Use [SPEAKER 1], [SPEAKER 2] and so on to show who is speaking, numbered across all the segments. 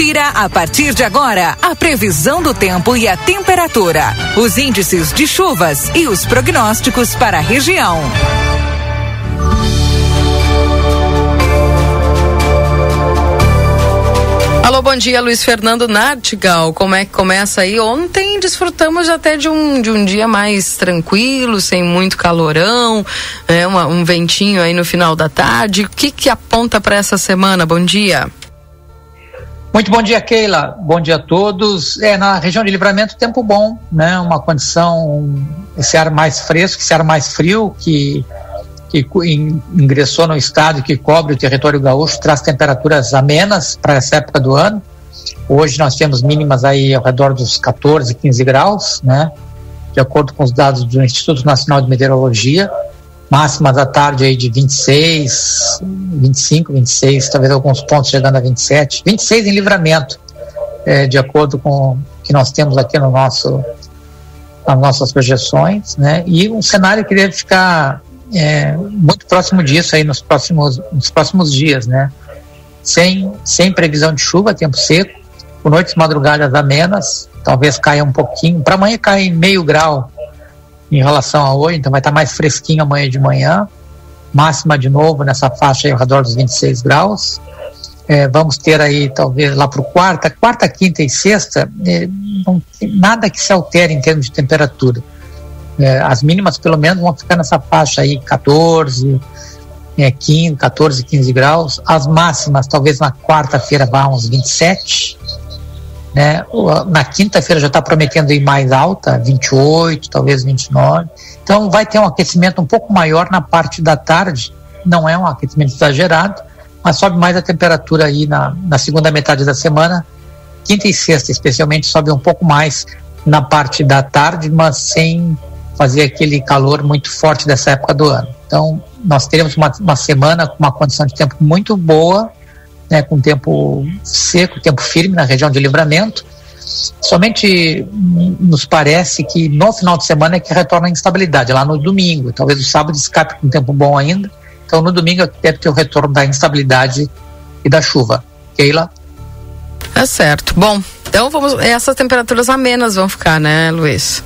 [SPEAKER 1] Confira a partir de agora a previsão do tempo e a temperatura, os índices de chuvas e os prognósticos para a região.
[SPEAKER 2] Alô, bom dia, Luiz Fernando Nartigal. Como é que começa aí? Ontem desfrutamos até de um, de um dia mais tranquilo, sem muito calorão, é, uma, um ventinho aí no final da tarde. O que, que aponta para essa semana? Bom dia.
[SPEAKER 3] Muito bom dia, Keila. Bom dia a todos. É, na região de livramento, tempo bom, né? Uma condição, esse ar mais fresco, esse ar mais frio que que ingressou no estado que cobre o território gaúcho traz temperaturas amenas para essa época do ano. Hoje nós temos mínimas aí ao redor dos 14, 15 graus, né? De acordo com os dados do Instituto Nacional de Meteorologia, máximas à tarde aí de 26, 25, 26, talvez alguns pontos chegando a 27, 26 em livramento, é, de acordo com o que nós temos aqui no nosso as nossas projeções, né? E um cenário que deve ficar é, muito próximo disso aí nos próximos, nos próximos dias, né? Sem, sem previsão de chuva, tempo seco, por noites madrugadas amenas, talvez caia um pouquinho. Para amanhã cai meio grau em relação a hoje, então vai estar mais fresquinho amanhã de manhã. Máxima de novo nessa faixa aí ao redor dos 26 graus. É, vamos ter aí talvez lá para o quarta, quarta, quinta e sexta, é, não tem nada que se altere em termos de temperatura é, as mínimas pelo menos vão ficar nessa faixa aí, 14, é, 15, 14, 15 graus. As máximas, talvez na quarta-feira vá uns 27. Né? Na quinta-feira já está prometendo ir mais alta, 28, talvez 29. Então vai ter um aquecimento um pouco maior na parte da tarde. Não é um aquecimento exagerado, mas sobe mais a temperatura aí na, na segunda metade da semana. Quinta e sexta, especialmente, sobe um pouco mais na parte da tarde, mas sem fazer aquele calor muito forte dessa época do ano. Então, nós teremos uma, uma semana com uma condição de tempo muito boa, né, com tempo seco, tempo firme na região de livramento. Somente nos parece que no final de semana é que retorna a instabilidade, lá no domingo. Talvez o sábado escape com tempo bom ainda. Então, no domingo deve ter o retorno da instabilidade e da chuva. Keila?
[SPEAKER 2] É certo. Bom, então vamos. Essas temperaturas amenas vão ficar, né, Luiz?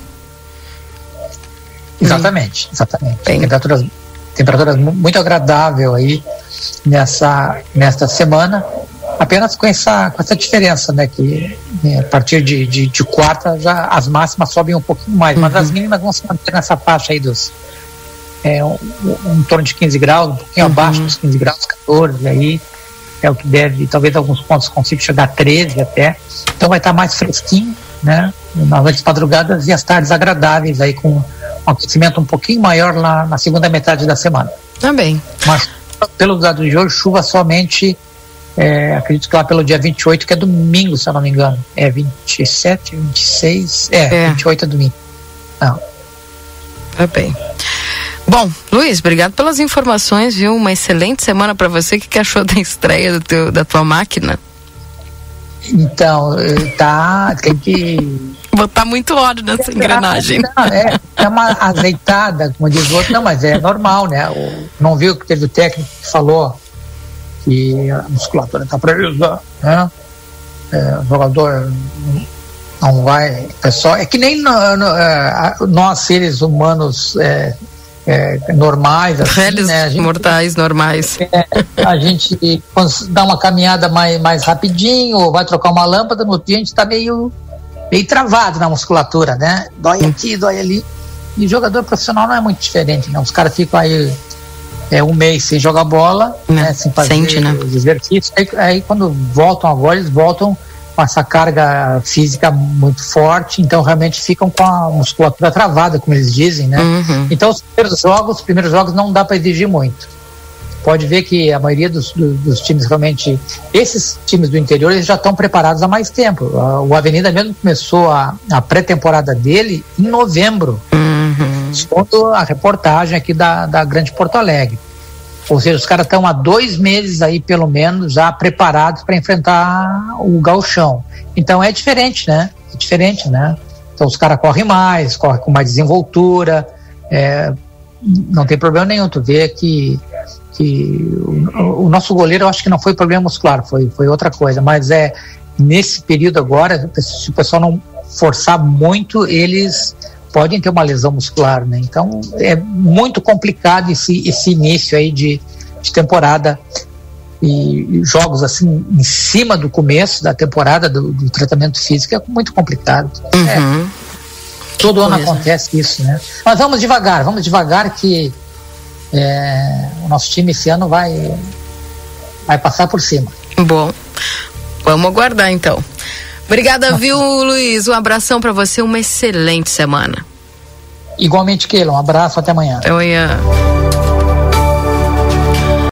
[SPEAKER 3] Exatamente, exatamente. Bem. Temperaturas, temperaturas muito agradável aí nessa, nesta semana, apenas com essa, com essa diferença, né? Que né, a partir de, de, de, quarta já as máximas sobem um pouquinho mais, uhum. mas as mínimas vão se manter nessa faixa aí dos é, um, um, em torno de 15 graus, um pouquinho uhum. abaixo dos 15 graus, 14 aí é o que deve, talvez alguns pontos consiga chegar a 13 até. Então vai estar mais fresquinho, né? Nas noites madrugadas e as tardes agradáveis aí com um aquecimento um pouquinho maior lá na segunda metade da semana.
[SPEAKER 2] Também.
[SPEAKER 3] Mas, pelo dado de hoje, chuva somente, é, acredito que lá pelo dia 28, que é domingo, se eu não me engano. É 27, 26, é, é. 28 é domingo. Não.
[SPEAKER 2] Tá bem. Bom, Luiz, obrigado pelas informações, viu? Uma excelente semana para você. O que, que achou da estreia do teu, da tua máquina?
[SPEAKER 3] Então, eh, tá, tem que
[SPEAKER 2] botar muito óleo nessa engrenagem.
[SPEAKER 3] Não, é, é uma azeitada, como diz o outro, não, mas é normal, né? O, não viu que teve o técnico que falou que a musculatura está presa, né? É, o jogador não vai. É, só, é que nem no, no, é, nós, seres humanos é, é, normais,
[SPEAKER 2] assim, né? gente, mortais normais.
[SPEAKER 3] É, a gente dá uma caminhada mais, mais rapidinho, ou vai trocar uma lâmpada, no dia a gente está meio meio travado na musculatura, né? Dói aqui, dói ali. E jogador profissional não é muito diferente, né? Os caras ficam aí é, um mês sem jogar bola, não, né? Sem fazer sente, né? os exercícios. Aí, aí, quando voltam agora, eles voltam com essa carga física muito forte, então realmente ficam com a musculatura travada, como eles dizem, né? Uhum. Então os primeiros jogos, os primeiros jogos não dá para exigir muito pode ver que a maioria dos, dos, times realmente, esses times do interior, eles já estão preparados há mais tempo. O Avenida mesmo começou a, a pré-temporada dele em novembro, uhum. segundo a reportagem aqui da, da Grande Porto Alegre. Ou seja, os caras estão há dois meses aí, pelo menos, já preparados para enfrentar o galchão. Então é diferente, né? É diferente, né? Então os caras correm mais, correm com mais desenvoltura, é, não tem problema nenhum. Tu vê que, que o, o, nosso goleiro, eu acho que não foi problema muscular, foi, foi outra coisa. Mas é nesse período agora, se o pessoal não forçar muito, eles podem ter uma lesão muscular, né? Então é muito complicado esse, esse início aí de, de temporada e, jogos assim em cima do começo da temporada do, do tratamento físico é muito complicado. Uhum. É, todo ano acontece isso, né? Mas vamos devagar, vamos devagar que é, o nosso time esse ano vai vai passar por cima.
[SPEAKER 2] Bom, vamos aguardar então. Obrigada, viu, Luiz? Um abração para você, uma excelente semana.
[SPEAKER 3] Igualmente, Keila, um abraço, até amanhã.
[SPEAKER 2] Até amanhã.